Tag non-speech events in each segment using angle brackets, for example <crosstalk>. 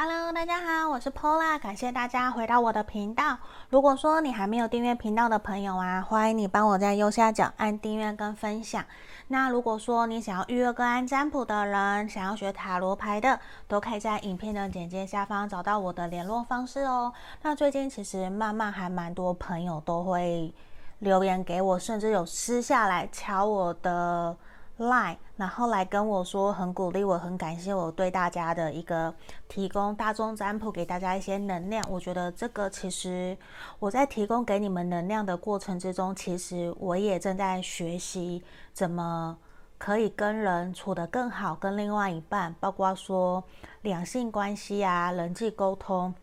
Hello，大家好，我是 Pola，感谢大家回到我的频道。如果说你还没有订阅频道的朋友啊，欢迎你帮我在右下角按订阅跟分享。那如果说你想要预约个案占卜的人，想要学塔罗牌的，都可以在影片的简介下方找到我的联络方式哦。那最近其实慢慢还蛮多朋友都会留言给我，甚至有私下来敲我的。Line，然后来跟我说，很鼓励我，很感谢我对大家的一个提供大众占卜，给大家一些能量。我觉得这个其实我在提供给你们能量的过程之中，其实我也正在学习怎么可以跟人处得更好，跟另外一半，包括说两性关系啊、人际沟通，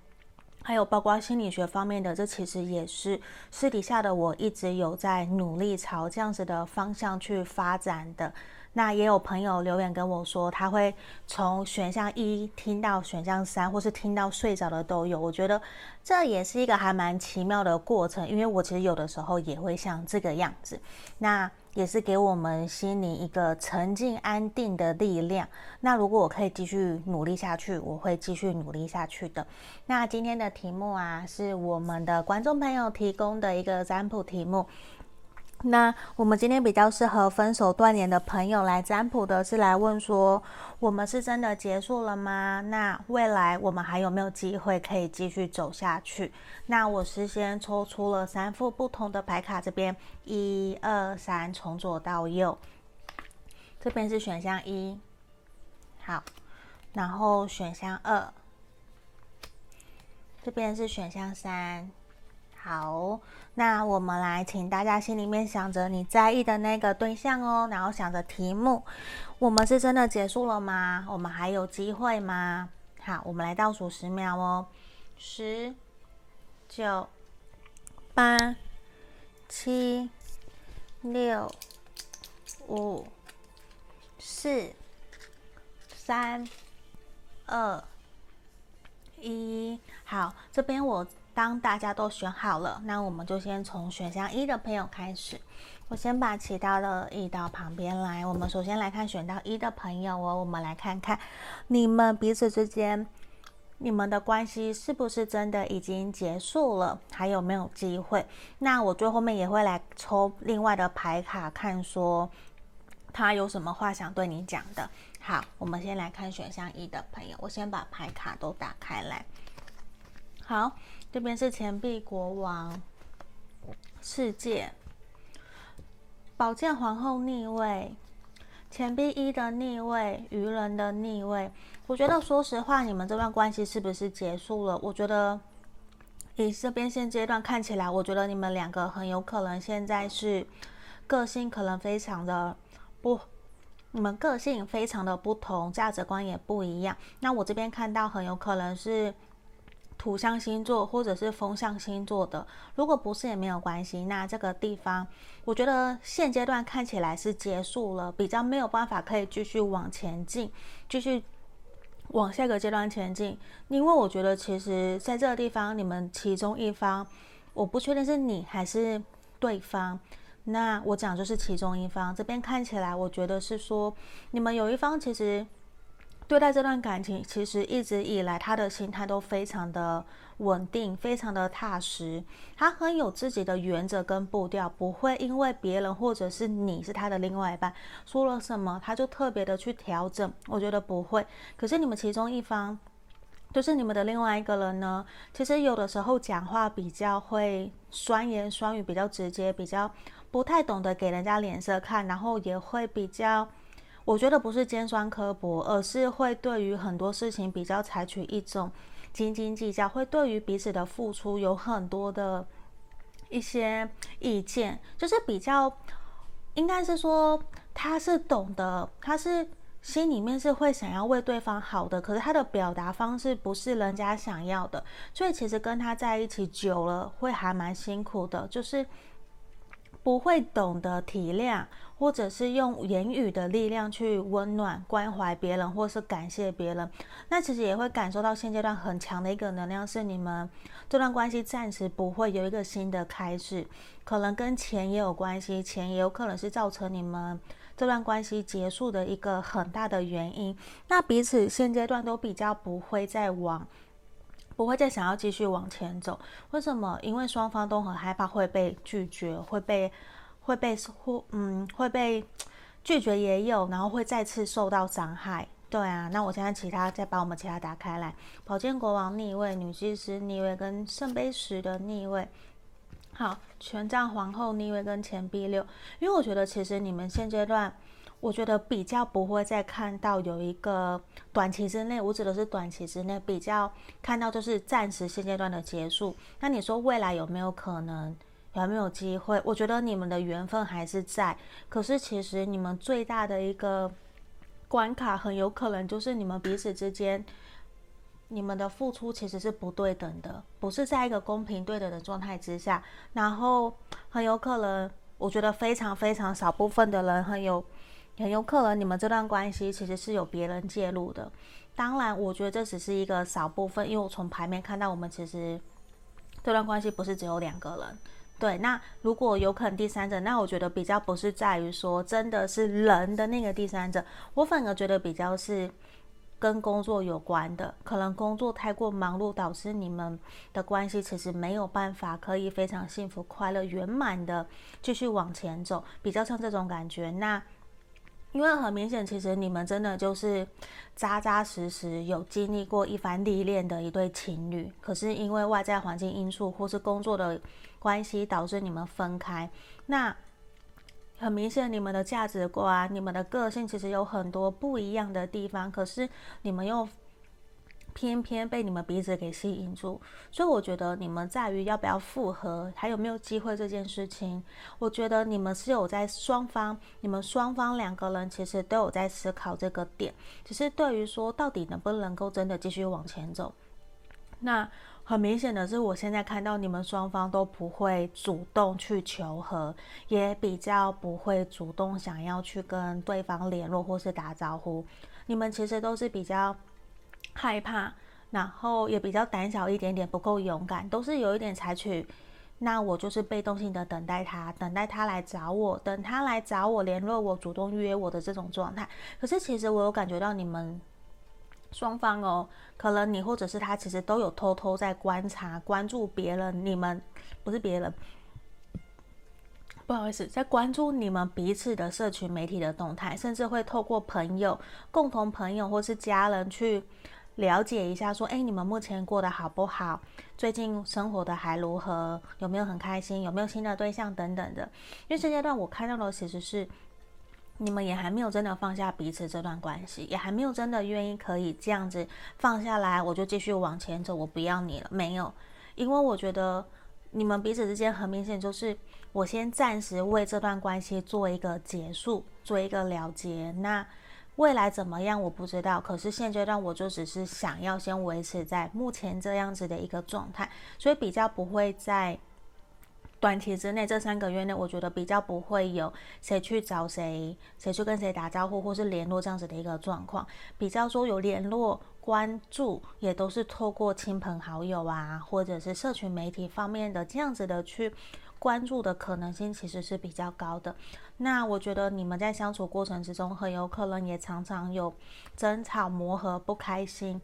还有包括心理学方面的，这其实也是私底下的我一直有在努力朝这样子的方向去发展的。那也有朋友留言跟我说，他会从选项一听到选项三，或是听到睡着的都有。我觉得这也是一个还蛮奇妙的过程，因为我其实有的时候也会像这个样子。那也是给我们心灵一个沉静安定的力量。那如果我可以继续努力下去，我会继续努力下去的。那今天的题目啊，是我们的观众朋友提供的一个占卜题目。那我们今天比较适合分手断联的朋友来占卜的是来问说，我们是真的结束了吗？那未来我们还有没有机会可以继续走下去？那我事先抽出了三副不同的牌卡，这边一二三，从左到右，这边是选项一，好，然后选项二，这边是选项三。好，那我们来，请大家心里面想着你在意的那个对象哦，然后想着题目，我们是真的结束了吗？我们还有机会吗？好，我们来倒数十秒哦，十、九、八、七、六、五、四、三、二、一。好，这边我。当大家都选好了，那我们就先从选项一的朋友开始。我先把其他的移到旁边来。我们首先来看选到一的朋友哦，我们来看看你们彼此之间，你们的关系是不是真的已经结束了？还有没有机会？那我最后面也会来抽另外的牌卡，看说他有什么话想对你讲的。好，我们先来看选项一的朋友，我先把牌卡都打开来。好。这边是钱币国王、世界、宝剑皇后逆位、钱币一的逆位、愚人的逆位。我觉得，说实话，你们这段关系是不是结束了？我觉得，以这边现阶段看起来，我觉得你们两个很有可能现在是个性可能非常的不，你们个性非常的不同，价值观也不一样。那我这边看到很有可能是。土象星座或者是风象星座的，如果不是也没有关系。那这个地方，我觉得现阶段看起来是结束了，比较没有办法可以继续往前进，继续往下个阶段前进。因为我觉得其实在这个地方，你们其中一方，我不确定是你还是对方。那我讲就是其中一方，这边看起来，我觉得是说你们有一方其实。对待这段感情，其实一直以来他的心态都非常的稳定，非常的踏实。他很有自己的原则跟步调，不会因为别人或者是你是他的另外一半说了什么，他就特别的去调整。我觉得不会。可是你们其中一方，就是你们的另外一个人呢，其实有的时候讲话比较会酸言酸语，比较直接，比较不太懂得给人家脸色看，然后也会比较。我觉得不是尖酸刻薄，而是会对于很多事情比较采取一种斤斤计较，会对于彼此的付出有很多的一些意见，就是比较应该是说他是懂得，他是心里面是会想要为对方好的，可是他的表达方式不是人家想要的，所以其实跟他在一起久了会还蛮辛苦的，就是。不会懂得体谅，或者是用言语的力量去温暖、关怀别人，或是感谢别人。那其实也会感受到现阶段很强的一个能量，是你们这段关系暂时不会有一个新的开始，可能跟钱也有关系，钱也有可能是造成你们这段关系结束的一个很大的原因。那彼此现阶段都比较不会再往，不会再想要继续往前走。为什么？因为双方都很害怕会被拒绝，会被会被会嗯会被拒绝也有，然后会再次受到伤害。对啊，那我现在其他再把我们其他打开来，宝剑国王逆位、女祭司逆位跟圣杯十的逆位。好，权杖皇后逆位跟钱币六，因为我觉得其实你们现阶段，我觉得比较不会再看到有一个短期之内，我指的是短期之内比较看到就是暂时现阶段的结束。那你说未来有没有可能，有没有机会？我觉得你们的缘分还是在，可是其实你们最大的一个关卡很有可能就是你们彼此之间。你们的付出其实是不对等的，不是在一个公平对等的状态之下，然后很有可能，我觉得非常非常少部分的人很有很有可能，你们这段关系其实是有别人介入的。当然，我觉得这只是一个少部分，因为我从牌面看到，我们其实这段关系不是只有两个人。对，那如果有可能第三者，那我觉得比较不是在于说真的是人的那个第三者，我反而觉得比较是。跟工作有关的，可能工作太过忙碌，导致你们的关系其实没有办法可以非常幸福、快乐、圆满的继续往前走，比较像这种感觉。那因为很明显，其实你们真的就是扎扎实实有经历过一番历练的一对情侣，可是因为外在环境因素或是工作的关系，导致你们分开。那很明显，你们的价值观、你们的个性其实有很多不一样的地方，可是你们又偏偏被你们彼此给吸引住。所以我觉得你们在于要不要复合，还有没有机会这件事情，我觉得你们是有在双方，你们双方两个人其实都有在思考这个点，只是对于说到底能不能够真的继续往前走，那。很明显的是，我现在看到你们双方都不会主动去求和，也比较不会主动想要去跟对方联络或是打招呼。你们其实都是比较害怕，然后也比较胆小一点点，不够勇敢，都是有一点采取，那我就是被动性的等待他，等待他来找我，等他来找我联络我，主动约我的这种状态。可是其实我有感觉到你们。双方哦，可能你或者是他，其实都有偷偷在观察、关注别人。你们不是别人，不好意思，在关注你们彼此的社群媒体的动态，甚至会透过朋友、共同朋友或是家人去了解一下，说：哎，你们目前过得好不好？最近生活的还如何？有没有很开心？有没有新的对象等等的？因为现阶段我看到的其实是。你们也还没有真的放下彼此这段关系，也还没有真的愿意可以这样子放下来，我就继续往前走，我不要你了，没有，因为我觉得你们彼此之间很明显就是，我先暂时为这段关系做一个结束，做一个了结。那未来怎么样我不知道，可是现阶段我就只是想要先维持在目前这样子的一个状态，所以比较不会在。短期之内，这三个月内，我觉得比较不会有谁去找谁，谁去跟谁打招呼，或是联络这样子的一个状况。比较说有联络、关注，也都是透过亲朋好友啊，或者是社群媒体方面的这样子的去关注的可能性，其实是比较高的。那我觉得你们在相处过程之中，很有可能也常常有争吵、磨合、不开心，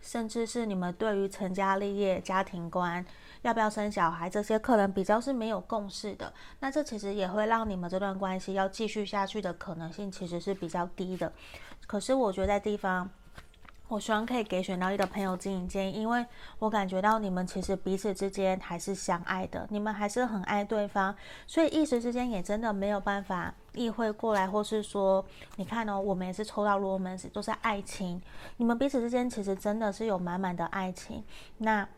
甚至是你们对于成家立业、家庭观。要不要生小孩？这些可能比较是没有共识的，那这其实也会让你们这段关系要继续下去的可能性其实是比较低的。可是我觉得在地方，我希望可以给选到一的朋友进行建议，因为我感觉到你们其实彼此之间还是相爱的，你们还是很爱对方，所以一时之间也真的没有办法意会过来，或是说，你看哦，我们也是抽到罗门都是爱情，你们彼此之间其实真的是有满满的爱情，那。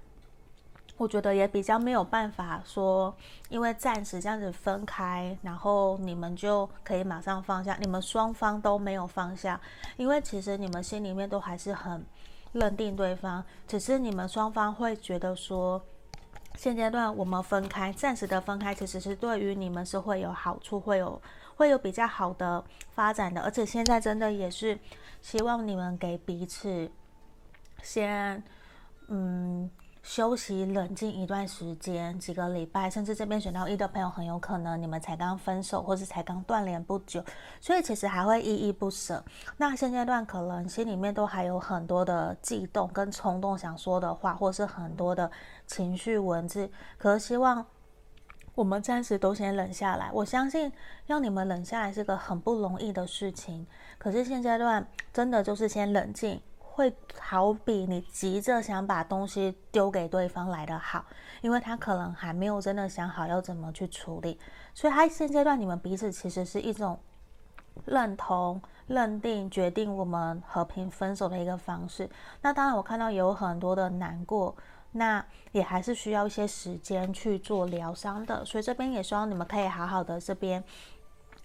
我觉得也比较没有办法说，因为暂时这样子分开，然后你们就可以马上放下。你们双方都没有放下，因为其实你们心里面都还是很认定对方，只是你们双方会觉得说，现阶段我们分开，暂时的分开，其实是对于你们是会有好处，会有会有比较好的发展的。而且现在真的也是希望你们给彼此先，嗯。休息冷静一段时间，几个礼拜，甚至这边选到一的朋友，很有可能你们才刚分手，或是才刚断联不久，所以其实还会依依不舍。那现阶段可能心里面都还有很多的悸动跟冲动想说的话，或是很多的情绪文字，可是希望我们暂时都先冷下来。我相信要你们冷下来是个很不容易的事情，可是现阶段真的就是先冷静。会好比你急着想把东西丢给对方来的好，因为他可能还没有真的想好要怎么去处理，所以他现阶段你们彼此其实是一种认同、认定、决定我们和平分手的一个方式。那当然，我看到有很多的难过，那也还是需要一些时间去做疗伤的，所以这边也希望你们可以好好的这边。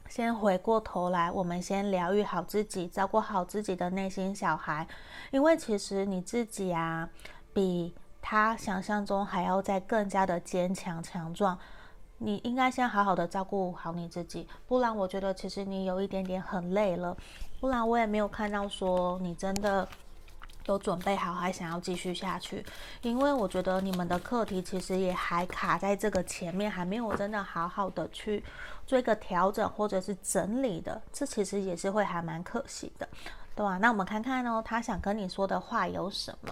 先回过头来，我们先疗愈好自己，照顾好自己的内心小孩，因为其实你自己啊，比他想象中还要再更加的坚强强壮。你应该先好好的照顾好你自己，不然我觉得其实你有一点点很累了，不然我也没有看到说你真的。都准备好，还想要继续下去？因为我觉得你们的课题其实也还卡在这个前面，还没有真的好好的去做一个调整或者是整理的，这其实也是会还蛮可惜的，对吧？那我们看看哦，他想跟你说的话有什么？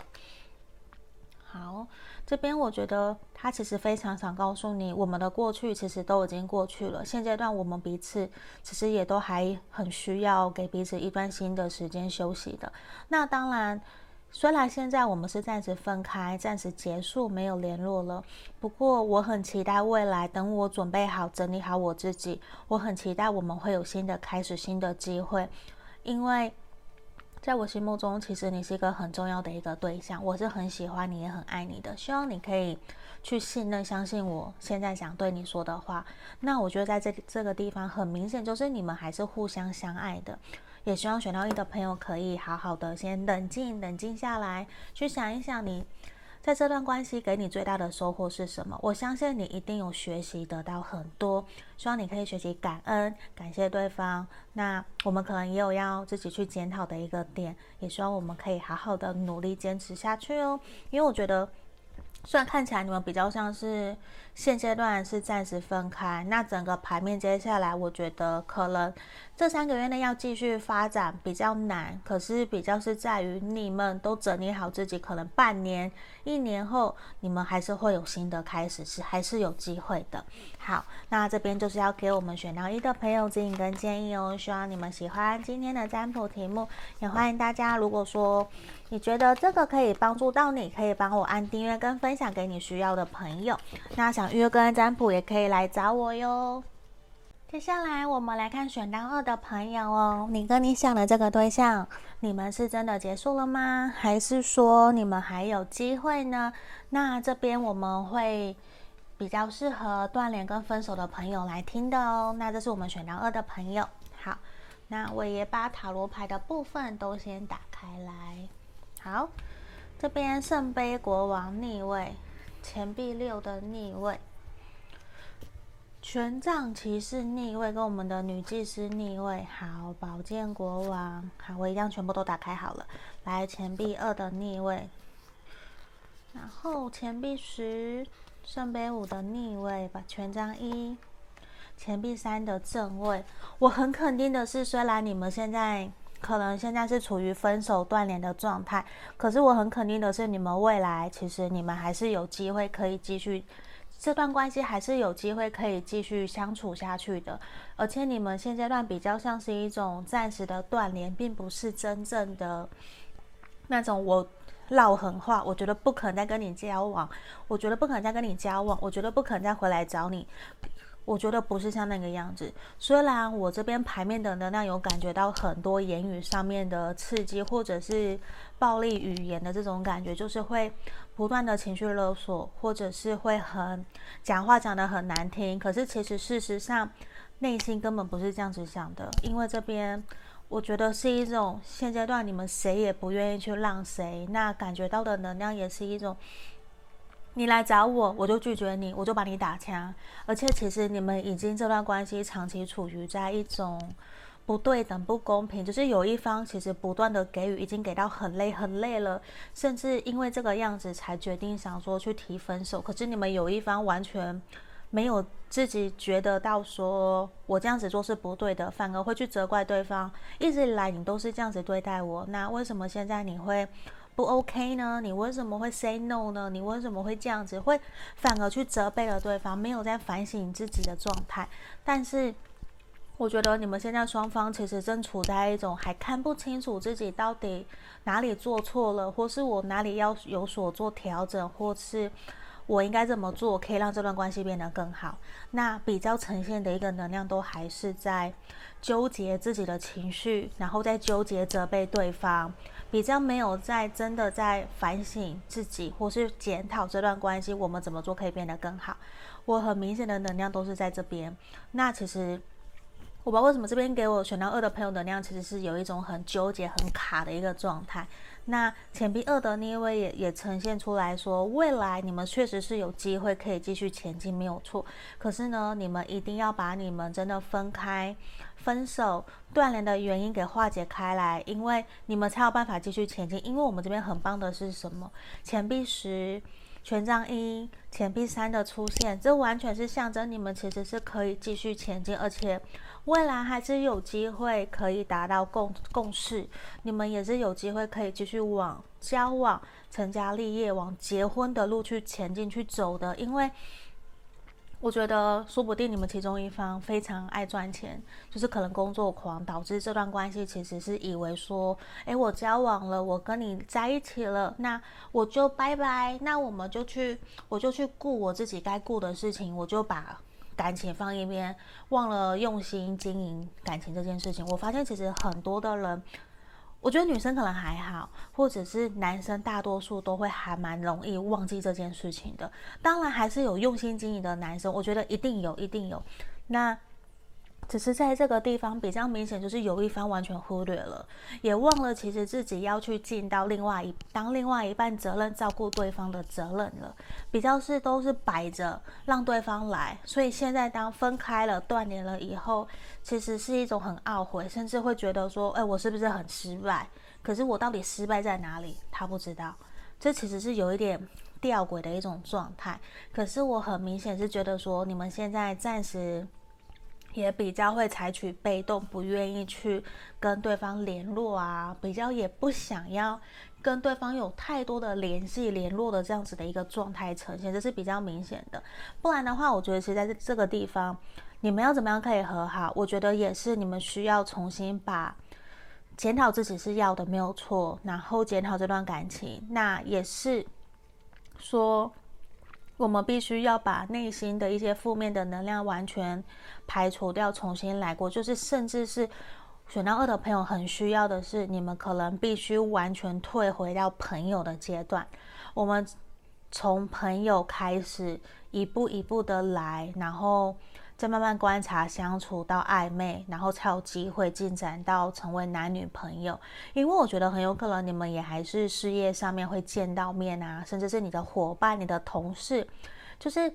好，这边我觉得他其实非常想告诉你，我们的过去其实都已经过去了，现阶段我们彼此其实也都还很需要给彼此一段新的时间休息的。那当然。虽然现在我们是暂时分开，暂时结束，没有联络了。不过我很期待未来，等我准备好、整理好我自己，我很期待我们会有新的开始、新的机会。因为在我心目中，其实你是一个很重要的一个对象，我是很喜欢你，也很爱你的。希望你可以去信任、相信我现在想对你说的话。那我觉得在这这个地方，很明显就是你们还是互相相爱的。也希望选到一的朋友可以好好的先冷静、冷静下来，去想一想你在这段关系给你最大的收获是什么。我相信你一定有学习得到很多，希望你可以学习感恩、感谢对方。那我们可能也有要自己去检讨的一个点，也希望我们可以好好的努力坚持下去哦。因为我觉得，虽然看起来你们比较像是。现阶段是暂时分开，那整个牌面接下来，我觉得可能这三个月内要继续发展比较难，可是比较是在于你们都整理好自己，可能半年、一年后，你们还是会有新的开始，是还是有机会的。好，那这边就是要给我们选到一的朋友指引跟建议哦，希望你们喜欢今天的占卜题目，也欢迎大家，如果说你觉得这个可以帮助到你，可以帮我按订阅跟分享给你需要的朋友，那想。预约个案占卜也可以来找我哟。接下来我们来看选到二的朋友哦，你跟你想的这个对象，你们是真的结束了吗？还是说你们还有机会呢？那这边我们会比较适合断联跟分手的朋友来听的哦。那这是我们选到二的朋友。好，那我也把塔罗牌的部分都先打开来。好，这边圣杯国王逆位。钱币六的逆位，权杖骑士逆位，跟我们的女祭司逆位。好，宝剑国王，好，我一样全部都打开好了。来，钱币二的逆位，然后钱币十，圣杯五的逆位，把权杖一，钱币三的正位。我很肯定的是，虽然你们现在。可能现在是处于分手断联的状态，可是我很肯定的是，你们未来其实你们还是有机会可以继续这段关系，还是有机会可以继续相处下去的。而且你们现阶段比较像是一种暂时的断联，并不是真正的那种我撂狠话，我觉得不可能再跟你交往，我觉得不可能再跟你交往，我觉得不可能再回来找你。我觉得不是像那个样子，虽然我这边牌面的能量有感觉到很多言语上面的刺激，或者是暴力语言的这种感觉，就是会不断的情绪勒索，或者是会很讲话讲得很难听。可是其实事实上内心根本不是这样子想的，因为这边我觉得是一种现阶段你们谁也不愿意去让谁，那感觉到的能量也是一种。你来找我，我就拒绝你，我就把你打枪。而且其实你们已经这段关系长期处于在一种不对等、不公平，就是有一方其实不断的给予，已经给到很累、很累了，甚至因为这个样子才决定想说去提分手。可是你们有一方完全没有自己觉得到说我这样子做是不对的，反而会去责怪对方。一直以来你都是这样子对待我，那为什么现在你会不 OK 呢？你为什么会 say no 呢？你为什么会这样子？会反而去责备了对方，没有在反省自己的状态，但是。我觉得你们现在双方其实正处在一种还看不清楚自己到底哪里做错了，或是我哪里要有所做调整，或是我应该怎么做可以让这段关系变得更好。那比较呈现的一个能量都还是在纠结自己的情绪，然后在纠结责备对方，比较没有在真的在反省自己，或是检讨这段关系我们怎么做可以变得更好。我很明显的能量都是在这边。那其实。我不知道为什么这边给我选到二的朋友能量，其实是有一种很纠结、很卡的一个状态。那钱币二的逆位也也呈现出来说，未来你们确实是有机会可以继续前进，没有错。可是呢，你们一定要把你们真的分开、分手、断联的原因给化解开来，因为你们才有办法继续前进。因为我们这边很棒的是什么？钱币十。权杖一，钱币三的出现，这完全是象征你们其实是可以继续前进，而且未来还是有机会可以达到共共识。你们也是有机会可以继续往交往、成家立业、往结婚的路去前进去走的，因为。我觉得说不定你们其中一方非常爱赚钱，就是可能工作狂，导致这段关系其实是以为说，诶，我交往了，我跟你在一起了，那我就拜拜，那我们就去，我就去顾我自己该顾的事情，我就把感情放一边，忘了用心经营感情这件事情。我发现其实很多的人。我觉得女生可能还好，或者是男生大多数都会还蛮容易忘记这件事情的。当然，还是有用心经营的男生，我觉得一定有，一定有。那。只是在这个地方比较明显，就是有一方完全忽略了，也忘了其实自己要去尽到另外一当另外一半责任，照顾对方的责任了。比较是都是摆着让对方来，所以现在当分开了、断联了以后，其实是一种很懊悔，甚至会觉得说：“哎，我是不是很失败？可是我到底失败在哪里？”他不知道，这其实是有一点吊诡的一种状态。可是我很明显是觉得说，你们现在暂时。也比较会采取被动，不愿意去跟对方联络啊，比较也不想要跟对方有太多的联系、联络的这样子的一个状态呈现，这是比较明显的。不然的话，我觉得其实在这个地方，你们要怎么样可以和好？我觉得也是你们需要重新把检讨自己是要的没有错，然后检讨这段感情，那也是说。我们必须要把内心的一些负面的能量完全排除掉，重新来过。就是，甚至是选到二的朋友很需要的是，你们可能必须完全退回到朋友的阶段。我们从朋友开始，一步一步的来，然后。再慢慢观察相处到暧昧，然后才有机会进展到成为男女朋友。因为我觉得很有可能你们也还是事业上面会见到面啊，甚至是你的伙伴、你的同事，就是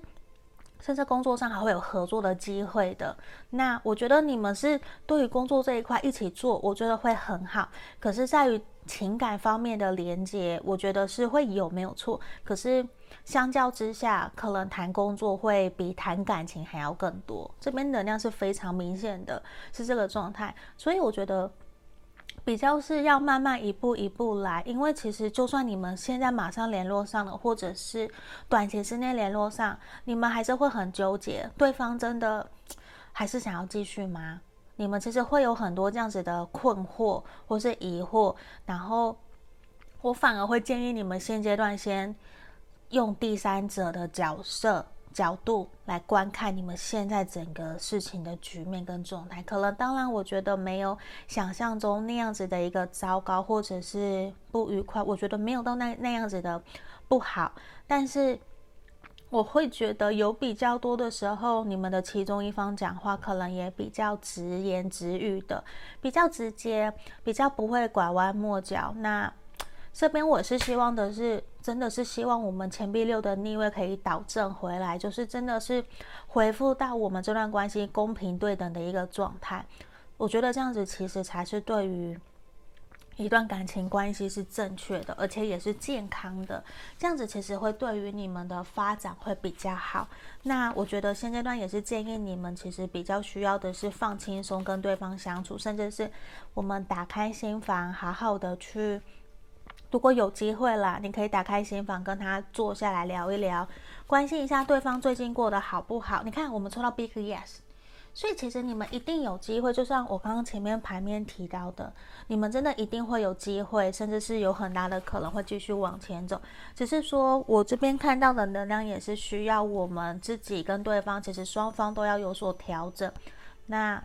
甚至工作上还会有合作的机会的。那我觉得你们是对于工作这一块一起做，我觉得会很好。可是在于情感方面的连接，我觉得是会有没有错。可是。相较之下，可能谈工作会比谈感情还要更多。这边能量是非常明显的，是这个状态。所以我觉得比较是要慢慢一步一步来，因为其实就算你们现在马上联络上了，或者是短期之内联络上，你们还是会很纠结，对方真的还是想要继续吗？你们其实会有很多这样子的困惑或是疑惑。然后我反而会建议你们现阶段先。用第三者的角色角度来观看你们现在整个事情的局面跟状态，可能当然我觉得没有想象中那样子的一个糟糕或者是不愉快，我觉得没有到那那样子的不好，但是我会觉得有比较多的时候，你们的其中一方讲话可能也比较直言直语的，比较直接，比较不会拐弯抹角。那 <tsk> 这边我是希望的是，真的是希望我们钱币六的逆位可以导正回来，就是真的是恢复到我们这段关系公平对等的一个状态。我觉得这样子其实才是对于一段感情关系是正确的，而且也是健康的。这样子其实会对于你们的发展会比较好。那我觉得现阶段也是建议你们，其实比较需要的是放轻松跟对方相处，甚至是我们打开心房，好好的去。如果有机会啦，你可以打开心房跟他坐下来聊一聊，关心一下对方最近过得好不好。你看，我们抽到 Big Yes，所以其实你们一定有机会。就像我刚刚前面牌面提到的，你们真的一定会有机会，甚至是有很大的可能会继续往前走。只是说我这边看到的能量也是需要我们自己跟对方，其实双方都要有所调整。那。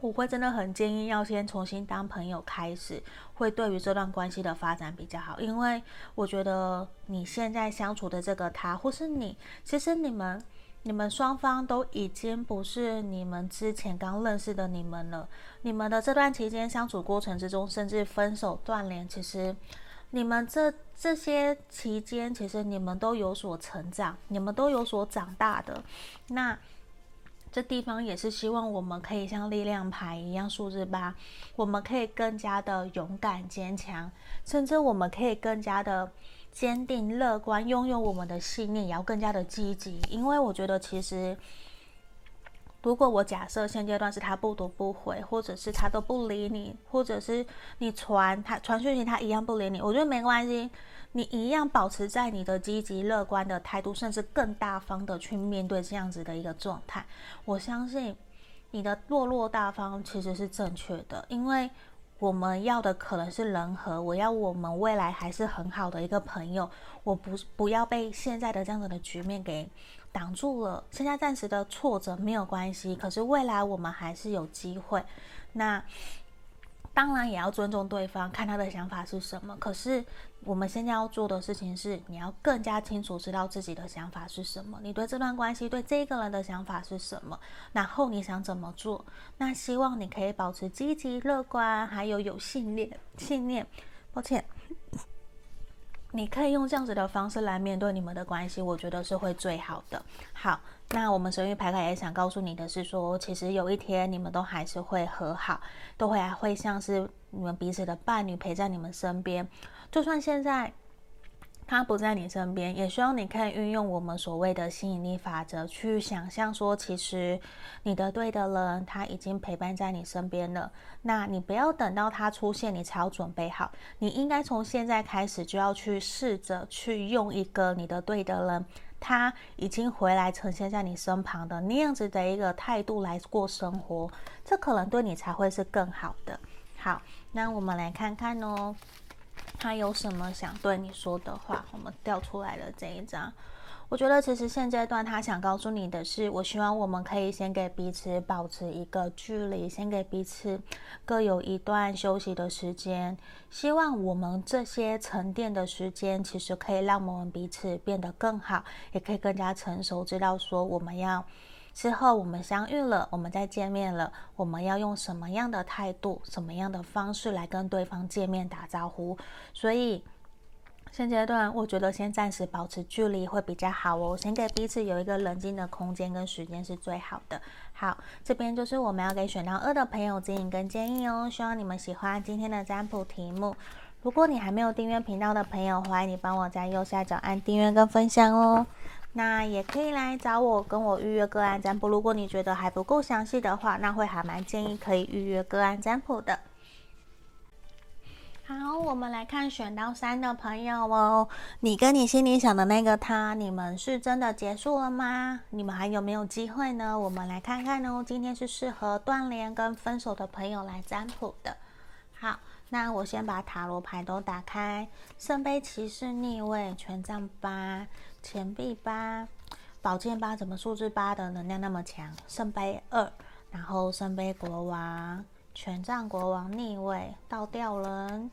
我会真的很建议要先重新当朋友开始，会对于这段关系的发展比较好。因为我觉得你现在相处的这个他，或是你，其实你们你们双方都已经不是你们之前刚认识的你们了。你们的这段期间相处过程之中，甚至分手断联，其实你们这这些期间，其实你们都有所成长，你们都有所长大的。那。这地方也是希望我们可以像力量牌一样，数字八，我们可以更加的勇敢坚强，甚至我们可以更加的坚定乐观，拥有我们的信念，也要更加的积极。因为我觉得，其实如果我假设现阶段是他不读不回，或者是他都不理你，或者是你传他传讯息，他一样不理你，我觉得没关系。你一样保持在你的积极乐观的态度，甚至更大方的去面对这样子的一个状态。我相信你的落落大方其实是正确的，因为我们要的可能是人和，我要我们未来还是很好的一个朋友。我不不要被现在的这样子的局面给挡住了。现在暂时的挫折没有关系，可是未来我们还是有机会。那。当然也要尊重对方，看他的想法是什么。可是我们现在要做的事情是，你要更加清楚知道自己的想法是什么，你对这段关系、对这个人的想法是什么，然后你想怎么做。那希望你可以保持积极乐观，还有有信念。信念，抱歉。你可以用这样子的方式来面对你们的关系，我觉得是会最好的。好，那我们神域牌卡也想告诉你的是说，其实有一天你们都还是会和好，都会还会像是你们彼此的伴侣陪在你们身边，就算现在。他不在你身边，也希望你可以运用我们所谓的吸引力法则去想象说，其实你的对的人他已经陪伴在你身边了。那你不要等到他出现，你才要准备好。你应该从现在开始就要去试着去用一个你的对的人，他已经回来呈现在你身旁的那样子的一个态度来过生活，这可能对你才会是更好的。好，那我们来看看哦。他有什么想对你说的话？我们调出来了这一张，我觉得其实现阶段他想告诉你的是，我希望我们可以先给彼此保持一个距离，先给彼此各有一段休息的时间。希望我们这些沉淀的时间，其实可以让我们彼此变得更好，也可以更加成熟，知道说我们要。之后我们相遇了，我们再见面了，我们要用什么样的态度、什么样的方式来跟对方见面打招呼？所以现阶段我觉得先暂时保持距离会比较好哦，先给彼此有一个冷静的空间跟时间是最好的。好，这边就是我们要给选到二的朋友指引跟建议哦，希望你们喜欢今天的占卜题目。如果你还没有订阅频道的朋友，欢迎你帮我在右下角按订阅跟分享哦。那也可以来找我，跟我预约个案占卜。如果你觉得还不够详细的话，那会还蛮建议可以预约个案占卜的。好，我们来看选到三的朋友哦，你跟你心里想的那个他，你们是真的结束了吗？你们还有没有机会呢？我们来看看哦。今天是适合断联跟分手的朋友来占卜的。好，那我先把塔罗牌都打开，圣杯骑士逆位，权杖八。钱币八，宝剑八，怎么数字八的能量那么强？圣杯二，然后圣杯国王，权杖国王逆位，倒吊人，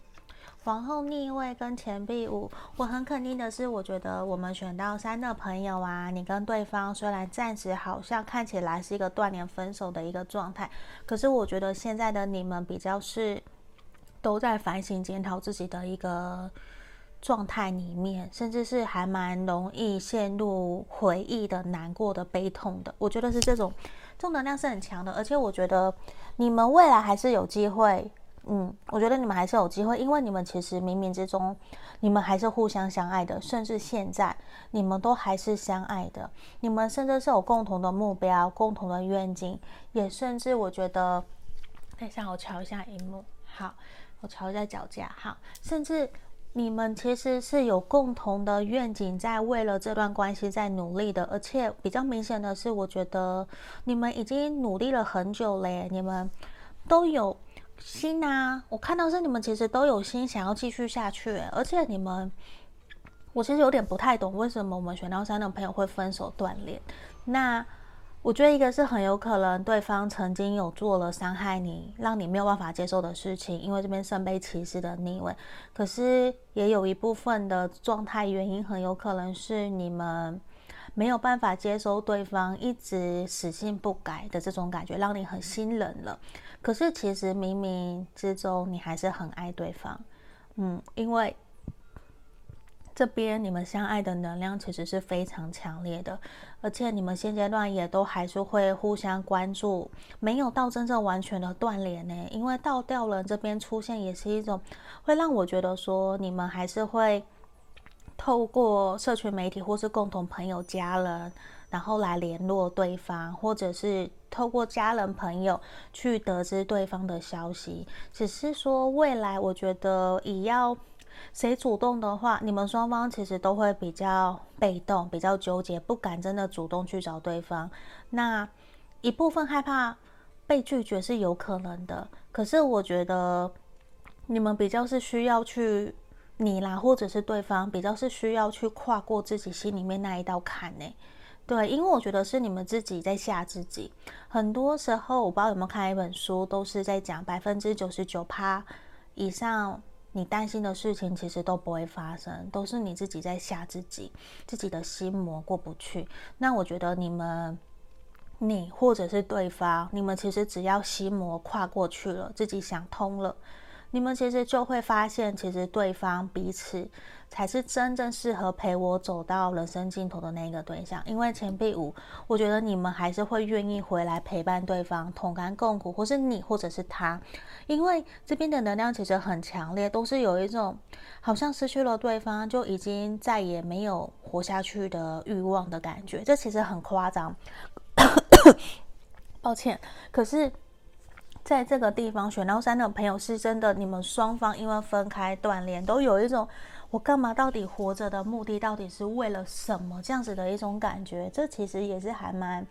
皇后逆位跟钱币五。我很肯定的是，我觉得我们选到三的朋友啊，你跟对方虽然暂时好像看起来是一个断联分手的一个状态，可是我觉得现在的你们比较是都在反省检讨自己的一个。状态里面，甚至是还蛮容易陷入回忆的、难过的、悲痛的。我觉得是这种正能量是很强的，而且我觉得你们未来还是有机会。嗯，我觉得你们还是有机会，因为你们其实冥冥之中，你们还是互相相爱的，甚至现在你们都还是相爱的。你们甚至是有共同的目标、共同的愿景，也甚至我觉得，等一下我瞧一下荧幕，好，我瞧一下脚架，哈，甚至你们其实是有共同的愿景，在为了这段关系在努力的，而且比较明显的是，我觉得你们已经努力了很久了耶，你们都有。心啊，我看到是你们其实都有心想要继续下去，而且你们，我其实有点不太懂为什么我们选到三的朋友会分手断联。那我觉得一个是很有可能对方曾经有做了伤害你，让你没有办法接受的事情，因为这边圣杯骑士的逆位，可是也有一部分的状态原因很有可能是你们没有办法接受对方一直死性不改的这种感觉，让你很心冷了。可是，其实冥冥之中，你还是很爱对方，嗯，因为这边你们相爱的能量其实是非常强烈的，而且你们现阶段也都还是会互相关注，没有到真正完全的断联呢。因为倒吊人这边出现，也是一种会让我觉得说，你们还是会透过社群媒体或是共同朋友、家人。然后来联络对方，或者是透过家人朋友去得知对方的消息。只是说未来，我觉得以要谁主动的话，你们双方其实都会比较被动，比较纠结，不敢真的主动去找对方。那一部分害怕被拒绝是有可能的，可是我觉得你们比较是需要去你啦，或者是对方比较是需要去跨过自己心里面那一道坎呢。对，因为我觉得是你们自己在吓自己。很多时候，我不知道有没有看一本书，都是在讲百分之九十九趴以上，你担心的事情其实都不会发生，都是你自己在吓自己，自己的心魔过不去。那我觉得你们，你或者是对方，你们其实只要心魔跨过去了，自己想通了。你们其实就会发现，其实对方彼此才是真正适合陪我走到人生尽头的那个对象。因为钱币五，我觉得你们还是会愿意回来陪伴对方，同甘共苦，或是你，或者是他。因为这边的能量其实很强烈，都是有一种好像失去了对方就已经再也没有活下去的欲望的感觉。这其实很夸张，抱歉，可是。在这个地方选到三的朋友是真的，你们双方因为分开断联，都有一种我干嘛到底活着的目的到底是为了什么这样子的一种感觉。这其实也是还蛮，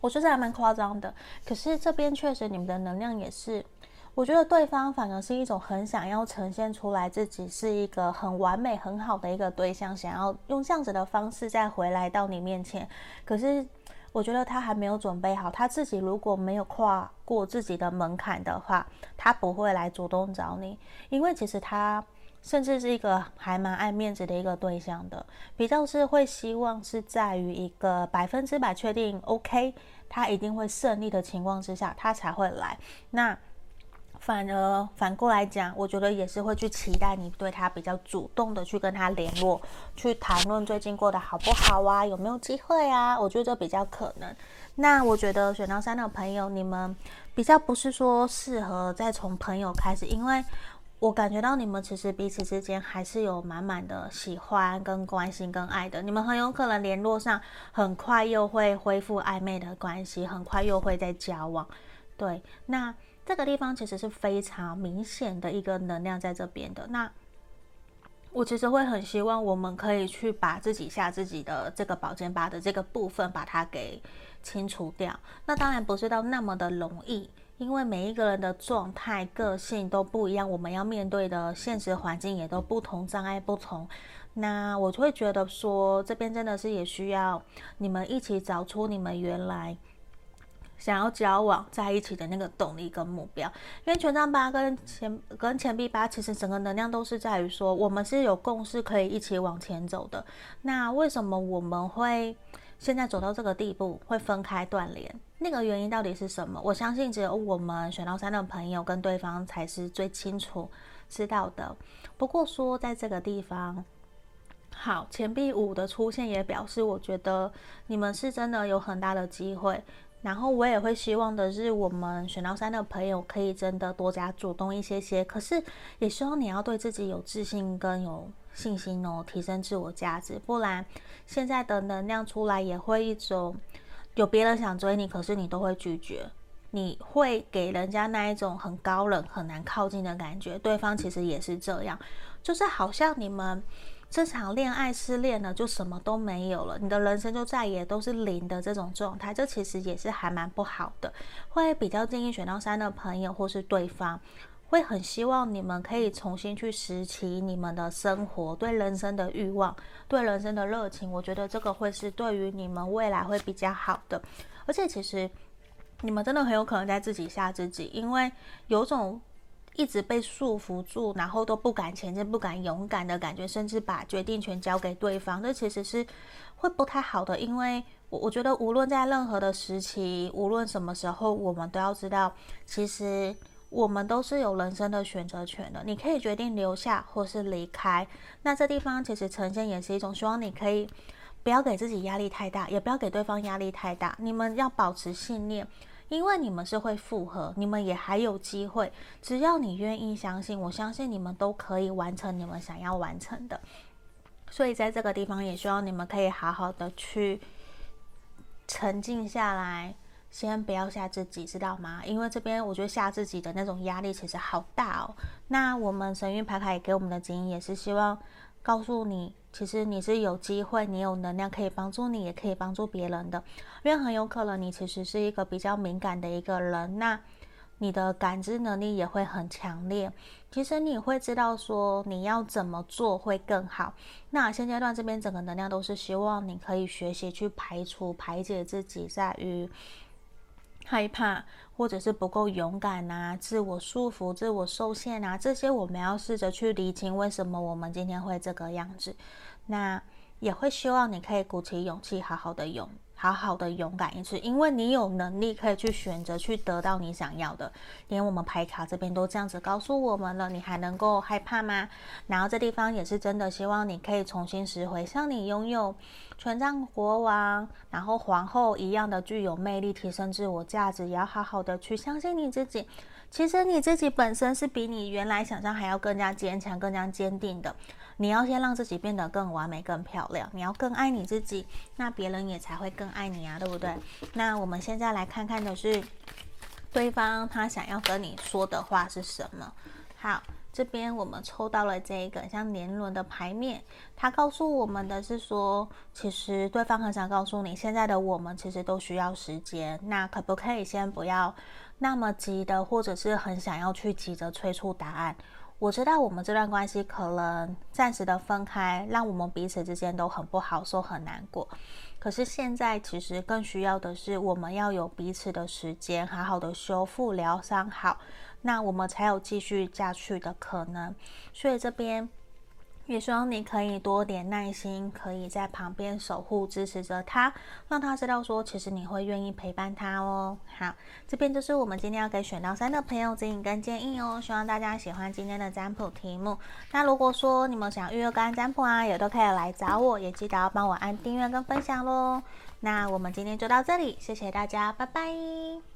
我觉得还蛮夸张的。可是这边确实你们的能量也是，我觉得对方反而是一种很想要呈现出来自己是一个很完美很好的一个对象，想要用这样子的方式再回来到你面前。可是。我觉得他还没有准备好，他自己如果没有跨过自己的门槛的话，他不会来主动找你，因为其实他甚至是一个还蛮爱面子的一个对象的，比较是会希望是在于一个百分之百确定 OK，他一定会胜利的情况之下，他才会来。那。反而反过来讲，我觉得也是会去期待你对他比较主动的去跟他联络，去谈论最近过得好不好啊，有没有机会啊？我觉得这比较可能。那我觉得选到三的朋友，你们比较不是说适合再从朋友开始，因为我感觉到你们其实彼此之间还是有满满的喜欢、跟关心、跟爱的。你们很有可能联络上，很快又会恢复暧昧的关系，很快又会再交往。对，那。这个地方其实是非常明显的一个能量在这边的。那我其实会很希望我们可以去把自己下自己的这个宝剑八的这个部分把它给清除掉。那当然不是到那么的容易，因为每一个人的状态、个性都不一样，我们要面对的现实环境也都不同，障碍不同。那我就会觉得说，这边真的是也需要你们一起找出你们原来。想要交往在一起的那个动力跟目标，因为权杖八跟钱跟钱币八，其实整个能量都是在于说，我们是有共识可以一起往前走的。那为什么我们会现在走到这个地步，会分开断联？那个原因到底是什么？我相信只有我们选到三的朋友跟对方才是最清楚知道的。不过说在这个地方，好，钱币五的出现也表示，我觉得你们是真的有很大的机会。然后我也会希望的是，我们选到三的朋友可以真的多加主动一些些。可是也希望你要对自己有自信跟有信心哦，提升自我价值。不然现在的能量出来也会一种有别人想追你，可是你都会拒绝，你会给人家那一种很高冷、很难靠近的感觉。对方其实也是这样，就是好像你们。这场恋爱失恋了，就什么都没有了，你的人生就再也都是零的这种状态，这其实也是还蛮不好的。会比较建议选到三的朋友或是对方，会很希望你们可以重新去拾起你们的生活，对人生的欲望，对人生的热情。我觉得这个会是对于你们未来会比较好的。而且其实你们真的很有可能在自己吓自己，因为有种。一直被束缚住，然后都不敢前进、不敢勇敢的感觉，甚至把决定权交给对方，这其实是会不太好的。因为我我觉得，无论在任何的时期，无论什么时候，我们都要知道，其实我们都是有人生的选择权的。你可以决定留下或是离开。那这地方其实呈现也是一种希望，你可以不要给自己压力太大，也不要给对方压力太大。你们要保持信念。因为你们是会复合，你们也还有机会。只要你愿意相信，我相信你们都可以完成你们想要完成的。所以在这个地方，也希望你们可以好好的去沉静下来，先不要吓自己，知道吗？因为这边我觉得吓自己的那种压力其实好大哦。那我们神韵牌卡也给我们的指引，也是希望告诉你。其实你是有机会，你有能量可以帮助你，也可以帮助别人的。因为很有可能你其实是一个比较敏感的一个人，那你的感知能力也会很强烈。其实你会知道说你要怎么做会更好。那现阶段这边整个能量都是希望你可以学习去排除、排解自己在于害怕。或者是不够勇敢啊，自我束缚、自我受限啊，这些我们要试着去理清为什么我们今天会这个样子。那也会希望你可以鼓起勇气，好好的勇。好好的勇敢一次，因为你有能力可以去选择去得到你想要的。连我们牌卡这边都这样子告诉我们了，你还能够害怕吗？然后这地方也是真的，希望你可以重新拾回，像你拥有权杖国王，然后皇后一样的具有魅力，提升自我价值，也要好好的去相信你自己。其实你自己本身是比你原来想象还要更加坚强、更加坚定的。你要先让自己变得更完美、更漂亮，你要更爱你自己，那别人也才会更爱你啊，对不对？那我们现在来看看的是对方他想要跟你说的话是什么。好，这边我们抽到了这一个像年轮的牌面，他告诉我们的是说，其实对方很想告诉你，现在的我们其实都需要时间，那可不可以先不要那么急的，或者是很想要去急着催促答案？我知道我们这段关系可能暂时的分开，让我们彼此之间都很不好受、很难过。可是现在其实更需要的是，我们要有彼此的时间，好好的修复、疗伤好，那我们才有继续下去的可能。所以这边。也希望你可以多点耐心，可以在旁边守护、支持着他，让他知道说，其实你会愿意陪伴他哦。好，这边就是我们今天要给选到三的朋友指引跟建议哦。希望大家喜欢今天的占卜题目。那如果说你们想预约个案占卜啊，也都可以来找我，也记得要帮我按订阅跟分享喽。那我们今天就到这里，谢谢大家，拜拜。